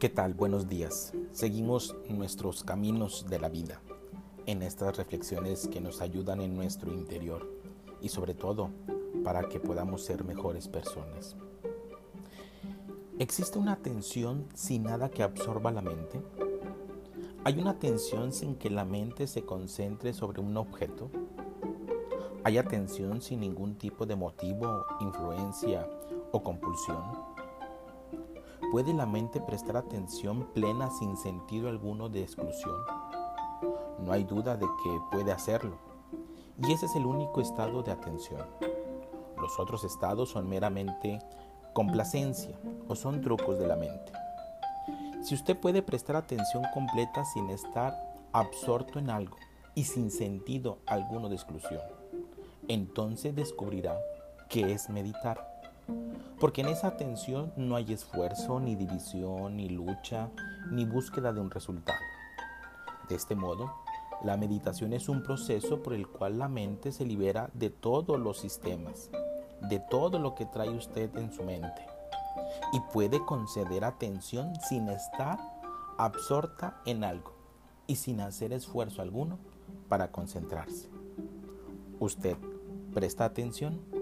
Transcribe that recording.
¿Qué tal? Buenos días. Seguimos nuestros caminos de la vida en estas reflexiones que nos ayudan en nuestro interior y sobre todo para que podamos ser mejores personas. ¿Existe una atención sin nada que absorba la mente? ¿Hay una atención sin que la mente se concentre sobre un objeto? ¿Hay atención sin ningún tipo de motivo, influencia o compulsión? ¿Puede la mente prestar atención plena sin sentido alguno de exclusión? No hay duda de que puede hacerlo. Y ese es el único estado de atención. Los otros estados son meramente complacencia o son trucos de la mente. Si usted puede prestar atención completa sin estar absorto en algo y sin sentido alguno de exclusión, entonces descubrirá que es meditar. Porque en esa atención no hay esfuerzo, ni división, ni lucha, ni búsqueda de un resultado. De este modo, la meditación es un proceso por el cual la mente se libera de todos los sistemas, de todo lo que trae usted en su mente, y puede conceder atención sin estar absorta en algo y sin hacer esfuerzo alguno para concentrarse. ¿Usted presta atención?